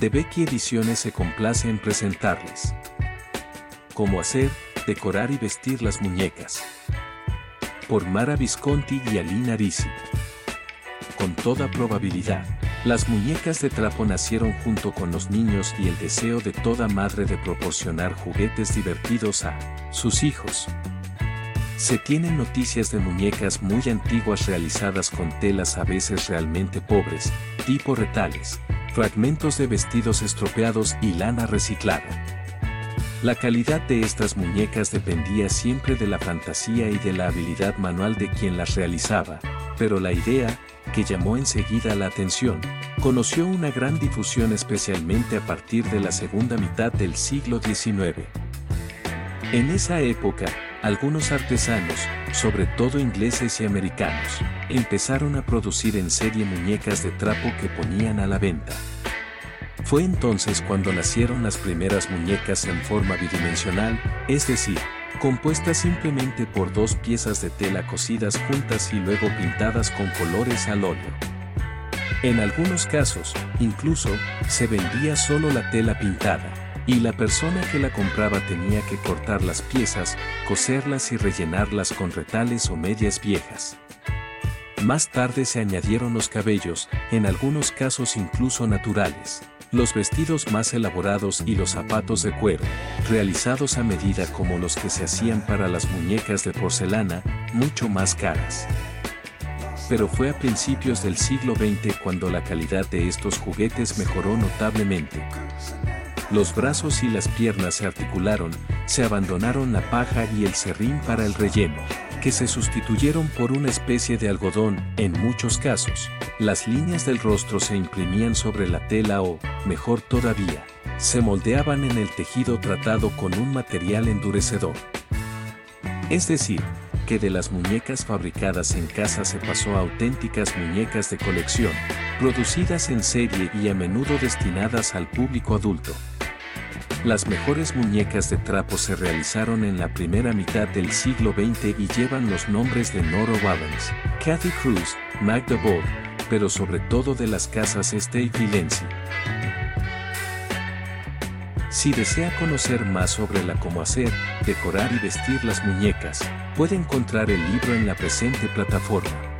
de Becky Ediciones se complace en presentarles. Cómo hacer, decorar y vestir las muñecas. Por Mara Visconti y Alina Risi. Con toda probabilidad, las muñecas de trapo nacieron junto con los niños y el deseo de toda madre de proporcionar juguetes divertidos a sus hijos. Se tienen noticias de muñecas muy antiguas realizadas con telas a veces realmente pobres, tipo retales, fragmentos de vestidos estropeados y lana reciclada. La calidad de estas muñecas dependía siempre de la fantasía y de la habilidad manual de quien las realizaba, pero la idea, que llamó enseguida la atención, conoció una gran difusión especialmente a partir de la segunda mitad del siglo XIX. En esa época, algunos artesanos, sobre todo ingleses y americanos, empezaron a producir en serie muñecas de trapo que ponían a la venta. Fue entonces cuando nacieron las primeras muñecas en forma bidimensional, es decir, compuestas simplemente por dos piezas de tela cosidas juntas y luego pintadas con colores al óleo. En algunos casos, incluso, se vendía solo la tela pintada, y la persona que la compraba tenía que cortar las piezas, coserlas y rellenarlas con retales o medias viejas. Más tarde se añadieron los cabellos, en algunos casos incluso naturales los vestidos más elaborados y los zapatos de cuero, realizados a medida como los que se hacían para las muñecas de porcelana, mucho más caras. Pero fue a principios del siglo XX cuando la calidad de estos juguetes mejoró notablemente. Los brazos y las piernas se articularon, se abandonaron la paja y el serrín para el relleno que se sustituyeron por una especie de algodón, en muchos casos. Las líneas del rostro se imprimían sobre la tela o, mejor todavía, se moldeaban en el tejido tratado con un material endurecedor. Es decir, que de las muñecas fabricadas en casa se pasó a auténticas muñecas de colección, producidas en serie y a menudo destinadas al público adulto. Las mejores muñecas de trapo se realizaron en la primera mitad del siglo XX y llevan los nombres de Nora Wallens, Kathy Cruz, Magda Ball, pero sobre todo de las casas Este y Lenzi. Si desea conocer más sobre la cómo hacer, decorar y vestir las muñecas, puede encontrar el libro en la presente plataforma.